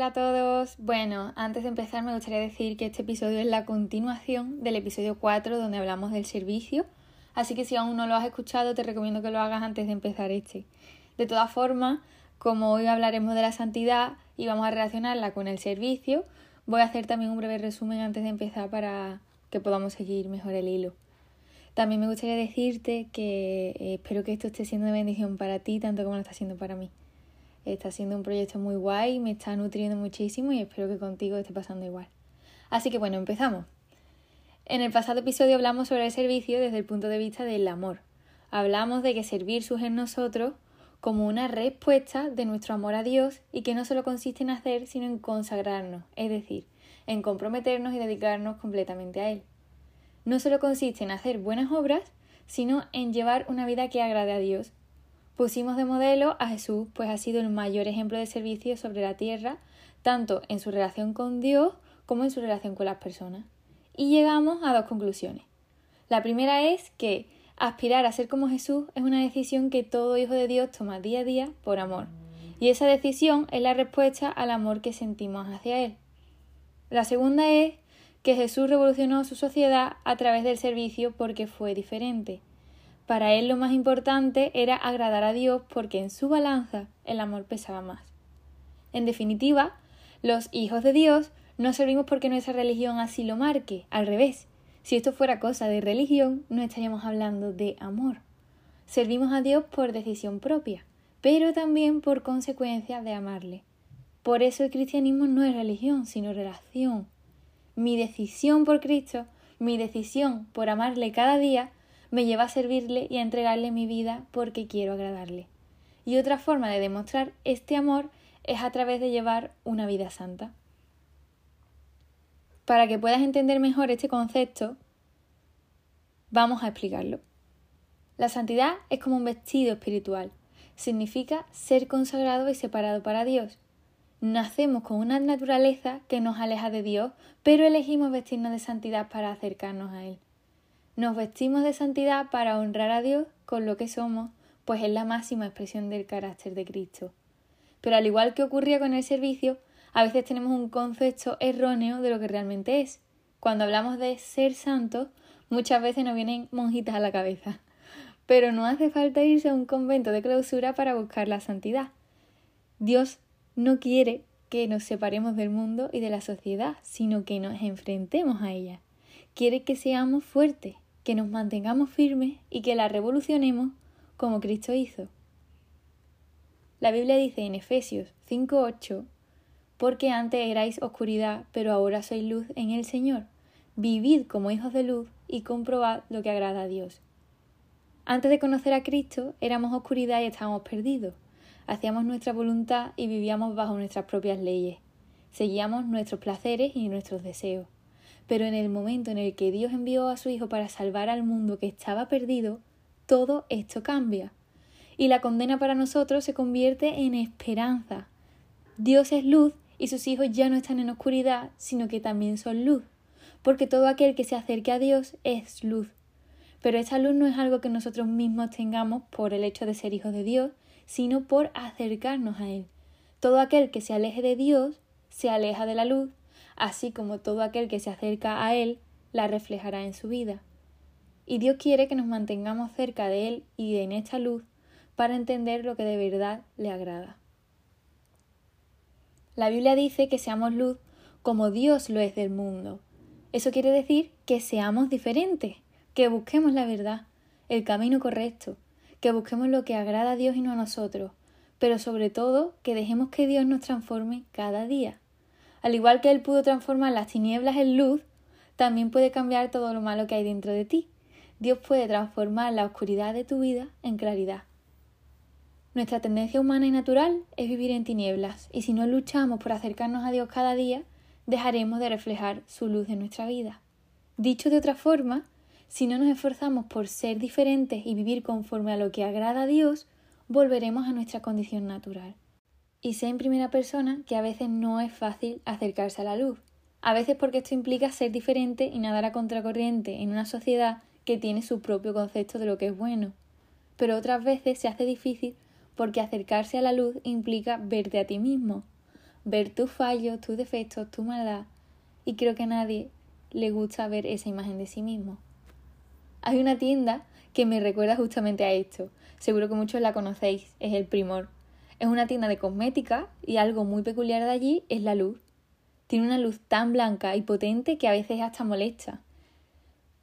Hola a todos. Bueno, antes de empezar me gustaría decir que este episodio es la continuación del episodio 4 donde hablamos del servicio, así que si aún no lo has escuchado te recomiendo que lo hagas antes de empezar este. De todas formas, como hoy hablaremos de la santidad y vamos a relacionarla con el servicio, voy a hacer también un breve resumen antes de empezar para que podamos seguir mejor el hilo. También me gustaría decirte que eh, espero que esto esté siendo de bendición para ti tanto como lo está siendo para mí. Está siendo un proyecto muy guay, me está nutriendo muchísimo y espero que contigo esté pasando igual. Así que bueno, empezamos. En el pasado episodio hablamos sobre el servicio desde el punto de vista del amor. Hablamos de que servir surge en nosotros como una respuesta de nuestro amor a Dios y que no solo consiste en hacer, sino en consagrarnos, es decir, en comprometernos y dedicarnos completamente a Él. No solo consiste en hacer buenas obras, sino en llevar una vida que agrade a Dios Pusimos de modelo a Jesús, pues ha sido el mayor ejemplo de servicio sobre la tierra, tanto en su relación con Dios como en su relación con las personas. Y llegamos a dos conclusiones. La primera es que aspirar a ser como Jesús es una decisión que todo hijo de Dios toma día a día por amor. Y esa decisión es la respuesta al amor que sentimos hacia Él. La segunda es que Jesús revolucionó su sociedad a través del servicio porque fue diferente. Para él lo más importante era agradar a Dios porque en su balanza el amor pesaba más. En definitiva, los hijos de Dios no servimos porque nuestra religión así lo marque, al revés. Si esto fuera cosa de religión, no estaríamos hablando de amor. Servimos a Dios por decisión propia, pero también por consecuencia de amarle. Por eso el cristianismo no es religión, sino relación. Mi decisión por Cristo, mi decisión por amarle cada día, me lleva a servirle y a entregarle mi vida porque quiero agradarle. Y otra forma de demostrar este amor es a través de llevar una vida santa. Para que puedas entender mejor este concepto, vamos a explicarlo. La santidad es como un vestido espiritual. Significa ser consagrado y separado para Dios. Nacemos con una naturaleza que nos aleja de Dios, pero elegimos vestirnos de santidad para acercarnos a Él. Nos vestimos de santidad para honrar a Dios con lo que somos, pues es la máxima expresión del carácter de Cristo. Pero al igual que ocurría con el servicio, a veces tenemos un concepto erróneo de lo que realmente es. Cuando hablamos de ser santos, muchas veces nos vienen monjitas a la cabeza. Pero no hace falta irse a un convento de clausura para buscar la santidad. Dios no quiere que nos separemos del mundo y de la sociedad, sino que nos enfrentemos a ella. Quiere que seamos fuertes, que nos mantengamos firmes y que la revolucionemos como Cristo hizo. La Biblia dice en Efesios 5:8, porque antes erais oscuridad, pero ahora sois luz en el Señor. Vivid como hijos de luz y comprobad lo que agrada a Dios. Antes de conocer a Cristo éramos oscuridad y estábamos perdidos. Hacíamos nuestra voluntad y vivíamos bajo nuestras propias leyes. Seguíamos nuestros placeres y nuestros deseos. Pero en el momento en el que Dios envió a su Hijo para salvar al mundo que estaba perdido, todo esto cambia. Y la condena para nosotros se convierte en esperanza. Dios es luz y sus hijos ya no están en oscuridad, sino que también son luz. Porque todo aquel que se acerque a Dios es luz. Pero esta luz no es algo que nosotros mismos tengamos por el hecho de ser hijos de Dios, sino por acercarnos a Él. Todo aquel que se aleje de Dios se aleja de la luz así como todo aquel que se acerca a Él la reflejará en su vida. Y Dios quiere que nos mantengamos cerca de Él y en esta luz para entender lo que de verdad le agrada. La Biblia dice que seamos luz como Dios lo es del mundo. Eso quiere decir que seamos diferentes, que busquemos la verdad, el camino correcto, que busquemos lo que agrada a Dios y no a nosotros, pero sobre todo que dejemos que Dios nos transforme cada día. Al igual que Él pudo transformar las tinieblas en luz, también puede cambiar todo lo malo que hay dentro de ti. Dios puede transformar la oscuridad de tu vida en claridad. Nuestra tendencia humana y natural es vivir en tinieblas, y si no luchamos por acercarnos a Dios cada día, dejaremos de reflejar su luz en nuestra vida. Dicho de otra forma, si no nos esforzamos por ser diferentes y vivir conforme a lo que agrada a Dios, volveremos a nuestra condición natural y sé en primera persona que a veces no es fácil acercarse a la luz. A veces porque esto implica ser diferente y nadar a contracorriente en una sociedad que tiene su propio concepto de lo que es bueno. Pero otras veces se hace difícil porque acercarse a la luz implica verte a ti mismo. ver tus fallos, tus defectos, tu maldad, y creo que a nadie le gusta ver esa imagen de sí mismo. Hay una tienda que me recuerda justamente a esto. Seguro que muchos la conocéis, es el Primor. Es una tienda de cosmética y algo muy peculiar de allí es la luz. Tiene una luz tan blanca y potente que a veces hasta molesta.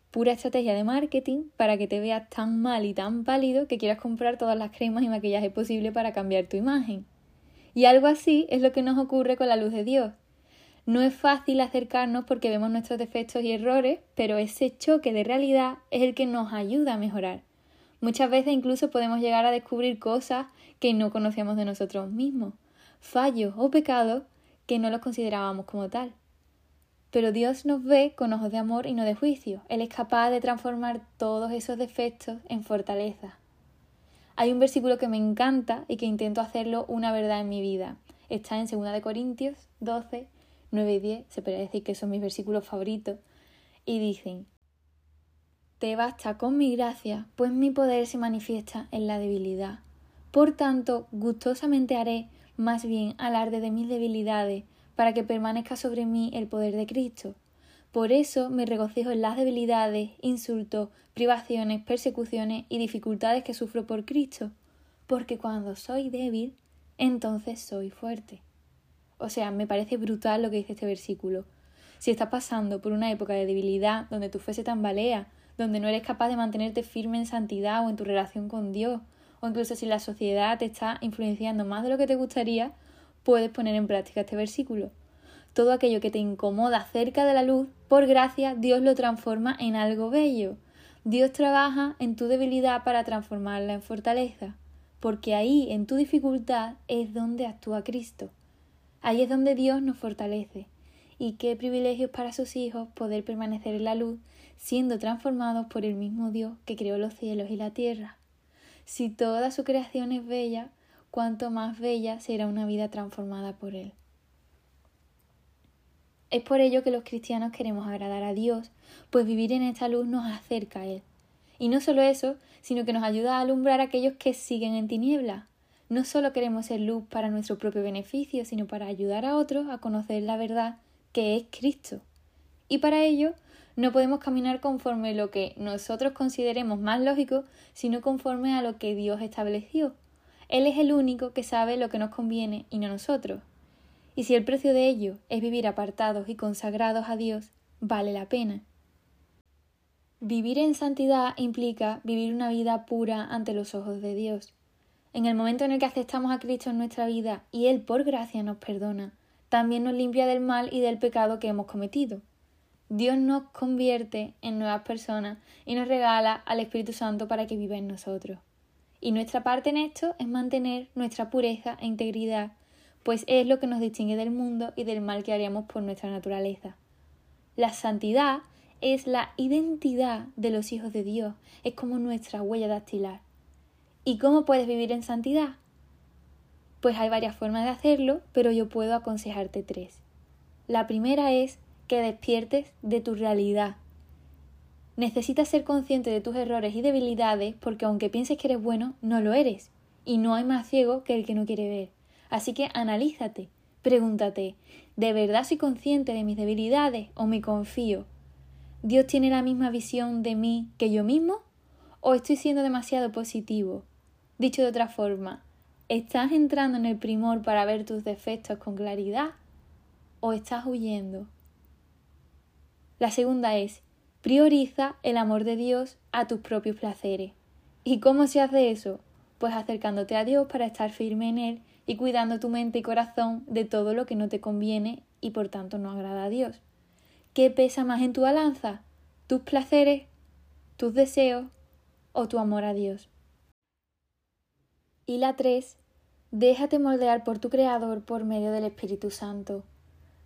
Pura estrategia de marketing para que te veas tan mal y tan pálido que quieras comprar todas las cremas y maquillaje posible para cambiar tu imagen. Y algo así es lo que nos ocurre con la luz de Dios. No es fácil acercarnos porque vemos nuestros defectos y errores, pero ese choque de realidad es el que nos ayuda a mejorar. Muchas veces incluso podemos llegar a descubrir cosas que no conocíamos de nosotros mismos, fallos o pecados que no los considerábamos como tal. Pero Dios nos ve con ojos de amor y no de juicio. Él es capaz de transformar todos esos defectos en fortaleza. Hay un versículo que me encanta y que intento hacerlo una verdad en mi vida. Está en 2 Corintios 12, 9 y 10, se puede decir que son mis versículos favoritos, y dicen, Te basta con mi gracia, pues mi poder se manifiesta en la debilidad. Por tanto, gustosamente haré más bien alarde de mis debilidades, para que permanezca sobre mí el poder de Cristo. Por eso me regocijo en las debilidades, insultos, privaciones, persecuciones y dificultades que sufro por Cristo, porque cuando soy débil, entonces soy fuerte. O sea, me parece brutal lo que dice este versículo. Si estás pasando por una época de debilidad donde tu fe se tambalea, donde no eres capaz de mantenerte firme en santidad o en tu relación con Dios, o incluso si la sociedad te está influenciando más de lo que te gustaría, puedes poner en práctica este versículo. Todo aquello que te incomoda cerca de la luz, por gracia, Dios lo transforma en algo bello. Dios trabaja en tu debilidad para transformarla en fortaleza, porque ahí, en tu dificultad, es donde actúa Cristo. Ahí es donde Dios nos fortalece. Y qué privilegio para sus hijos poder permanecer en la luz, siendo transformados por el mismo Dios que creó los cielos y la tierra. Si toda su creación es bella, cuanto más bella será una vida transformada por Él. Es por ello que los cristianos queremos agradar a Dios, pues vivir en esta luz nos acerca a Él. Y no solo eso, sino que nos ayuda a alumbrar a aquellos que siguen en tinieblas, no solo queremos ser luz para nuestro propio beneficio, sino para ayudar a otros a conocer la verdad que es Cristo. Y para ello no podemos caminar conforme lo que nosotros consideremos más lógico, sino conforme a lo que Dios estableció. Él es el único que sabe lo que nos conviene y no nosotros. Y si el precio de ello es vivir apartados y consagrados a Dios, vale la pena. Vivir en santidad implica vivir una vida pura ante los ojos de Dios. En el momento en el que aceptamos a Cristo en nuestra vida y Él por gracia nos perdona, también nos limpia del mal y del pecado que hemos cometido. Dios nos convierte en nuevas personas y nos regala al Espíritu Santo para que viva en nosotros. Y nuestra parte en esto es mantener nuestra pureza e integridad, pues es lo que nos distingue del mundo y del mal que haríamos por nuestra naturaleza. La santidad es la identidad de los hijos de Dios, es como nuestra huella dactilar. ¿Y cómo puedes vivir en santidad? Pues hay varias formas de hacerlo, pero yo puedo aconsejarte tres. La primera es que despiertes de tu realidad. Necesitas ser consciente de tus errores y debilidades porque aunque pienses que eres bueno, no lo eres. Y no hay más ciego que el que no quiere ver. Así que analízate, pregúntate, ¿de verdad soy consciente de mis debilidades o me confío? ¿Dios tiene la misma visión de mí que yo mismo? ¿O estoy siendo demasiado positivo? Dicho de otra forma, ¿estás entrando en el primor para ver tus defectos con claridad o estás huyendo? La segunda es, prioriza el amor de Dios a tus propios placeres. ¿Y cómo se hace eso? Pues acercándote a Dios para estar firme en Él y cuidando tu mente y corazón de todo lo que no te conviene y por tanto no agrada a Dios. ¿Qué pesa más en tu balanza? ¿Tus placeres? ¿Tus deseos? ¿O tu amor a Dios? Y la tres, déjate moldear por tu Creador por medio del Espíritu Santo.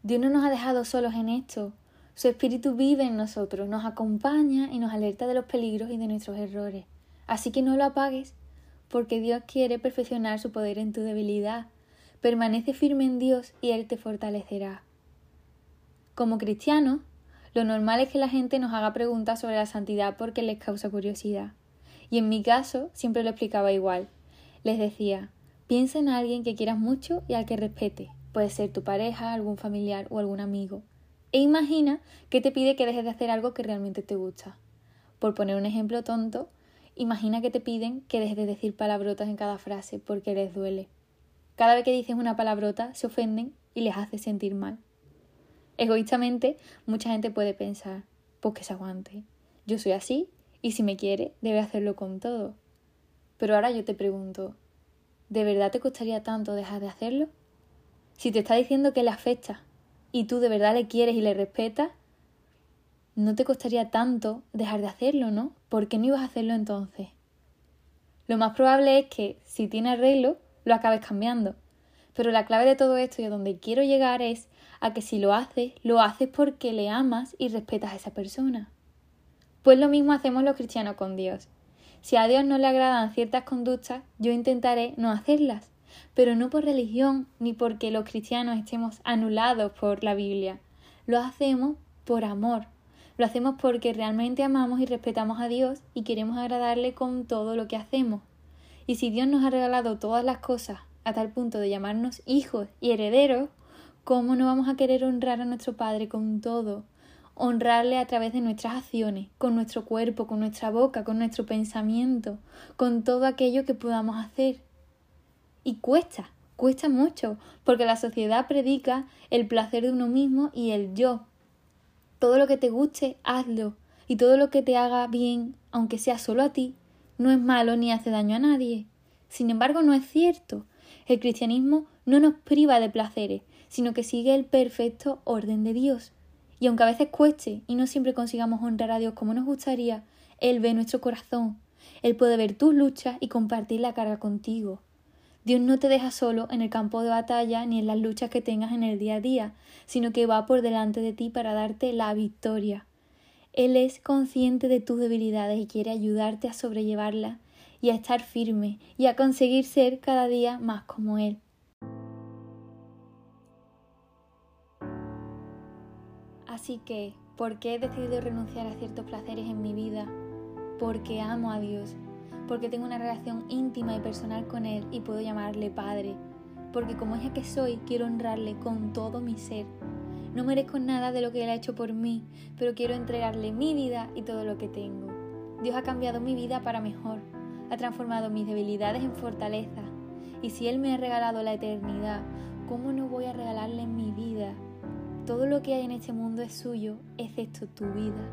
Dios no nos ha dejado solos en esto. Su Espíritu vive en nosotros, nos acompaña y nos alerta de los peligros y de nuestros errores. Así que no lo apagues, porque Dios quiere perfeccionar su poder en tu debilidad. Permanece firme en Dios y Él te fortalecerá. Como cristianos, lo normal es que la gente nos haga preguntas sobre la santidad porque les causa curiosidad. Y en mi caso siempre lo explicaba igual. Les decía, piensa en alguien que quieras mucho y al que respete. Puede ser tu pareja, algún familiar o algún amigo. E imagina que te pide que dejes de hacer algo que realmente te gusta. Por poner un ejemplo tonto, imagina que te piden que dejes de decir palabrotas en cada frase porque les duele. Cada vez que dices una palabrota se ofenden y les hace sentir mal. Egoístamente, mucha gente puede pensar, pues que se aguante. Yo soy así y si me quiere, debe hacerlo con todo. Pero ahora yo te pregunto, ¿de verdad te costaría tanto dejar de hacerlo? Si te está diciendo que le afecta y tú de verdad le quieres y le respetas, no te costaría tanto dejar de hacerlo, ¿no? ¿Por qué no ibas a hacerlo entonces? Lo más probable es que, si tiene arreglo, lo acabes cambiando. Pero la clave de todo esto y a donde quiero llegar es a que si lo haces, lo haces porque le amas y respetas a esa persona. Pues lo mismo hacemos los cristianos con Dios. Si a Dios no le agradan ciertas conductas, yo intentaré no hacerlas, pero no por religión ni porque los cristianos estemos anulados por la Biblia. Lo hacemos por amor. Lo hacemos porque realmente amamos y respetamos a Dios y queremos agradarle con todo lo que hacemos. Y si Dios nos ha regalado todas las cosas a tal punto de llamarnos hijos y herederos, ¿cómo no vamos a querer honrar a nuestro Padre con todo? Honrarle a través de nuestras acciones, con nuestro cuerpo, con nuestra boca, con nuestro pensamiento, con todo aquello que podamos hacer. Y cuesta, cuesta mucho, porque la sociedad predica el placer de uno mismo y el yo. Todo lo que te guste, hazlo, y todo lo que te haga bien, aunque sea solo a ti, no es malo ni hace daño a nadie. Sin embargo, no es cierto. El cristianismo no nos priva de placeres, sino que sigue el perfecto orden de Dios. Y aunque a veces cueste y no siempre consigamos honrar a Dios como nos gustaría, Él ve nuestro corazón. Él puede ver tus luchas y compartir la carga contigo. Dios no te deja solo en el campo de batalla ni en las luchas que tengas en el día a día, sino que va por delante de ti para darte la victoria. Él es consciente de tus debilidades y quiere ayudarte a sobrellevarlas y a estar firme y a conseguir ser cada día más como Él. Así que, ¿por qué he decidido renunciar a ciertos placeres en mi vida? Porque amo a Dios, porque tengo una relación íntima y personal con Él y puedo llamarle Padre, porque como hija que soy quiero honrarle con todo mi ser. No merezco nada de lo que Él ha hecho por mí, pero quiero entregarle mi vida y todo lo que tengo. Dios ha cambiado mi vida para mejor, ha transformado mis debilidades en fortaleza, y si Él me ha regalado la eternidad, ¿cómo no voy a regalarle mi vida? Todo lo que hay en este mundo es suyo, excepto tu vida.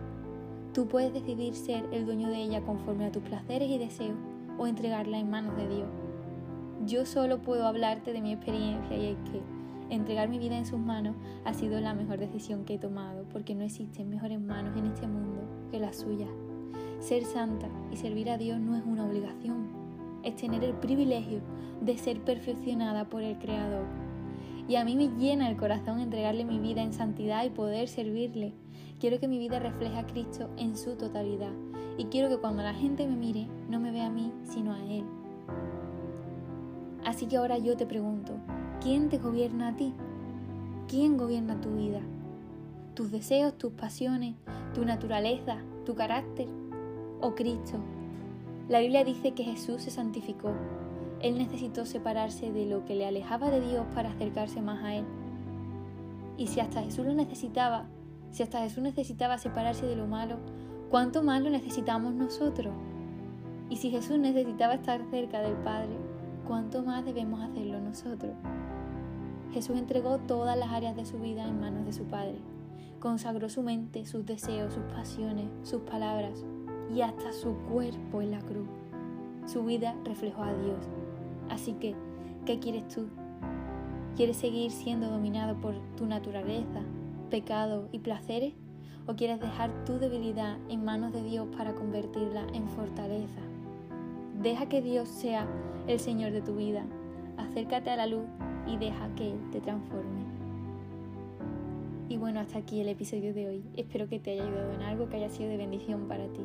Tú puedes decidir ser el dueño de ella conforme a tus placeres y deseos o entregarla en manos de Dios. Yo solo puedo hablarte de mi experiencia y es que entregar mi vida en sus manos ha sido la mejor decisión que he tomado porque no existen mejores manos en este mundo que las suyas. Ser santa y servir a Dios no es una obligación, es tener el privilegio de ser perfeccionada por el Creador y a mí me llena el corazón entregarle mi vida en santidad y poder servirle. Quiero que mi vida refleje a Cristo en su totalidad. Y quiero que cuando la gente me mire, no me vea a mí, sino a Él. Así que ahora yo te pregunto, ¿quién te gobierna a ti? ¿Quién gobierna tu vida? ¿Tus deseos, tus pasiones, tu naturaleza, tu carácter? ¿O Cristo? La Biblia dice que Jesús se santificó él necesitó separarse de lo que le alejaba de Dios para acercarse más a Él. Y si hasta Jesús lo necesitaba, si hasta Jesús necesitaba separarse de lo malo, ¿cuánto más lo necesitamos nosotros? Y si Jesús necesitaba estar cerca del Padre, ¿cuánto más debemos hacerlo nosotros? Jesús entregó todas las áreas de su vida en manos de su Padre. Consagró su mente, sus deseos, sus pasiones, sus palabras y hasta su cuerpo en la cruz. Su vida reflejó a Dios Así que, ¿qué quieres tú? ¿Quieres seguir siendo dominado por tu naturaleza, pecado y placeres? ¿O quieres dejar tu debilidad en manos de Dios para convertirla en fortaleza? Deja que Dios sea el Señor de tu vida. Acércate a la luz y deja que Él te transforme. Y bueno, hasta aquí el episodio de hoy. Espero que te haya ayudado en algo que haya sido de bendición para ti.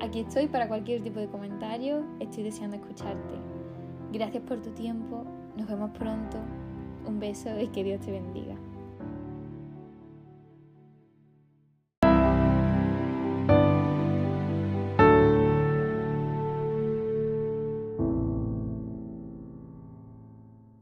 Aquí estoy para cualquier tipo de comentario, estoy deseando escucharte. Gracias por tu tiempo, nos vemos pronto, un beso y que Dios te bendiga.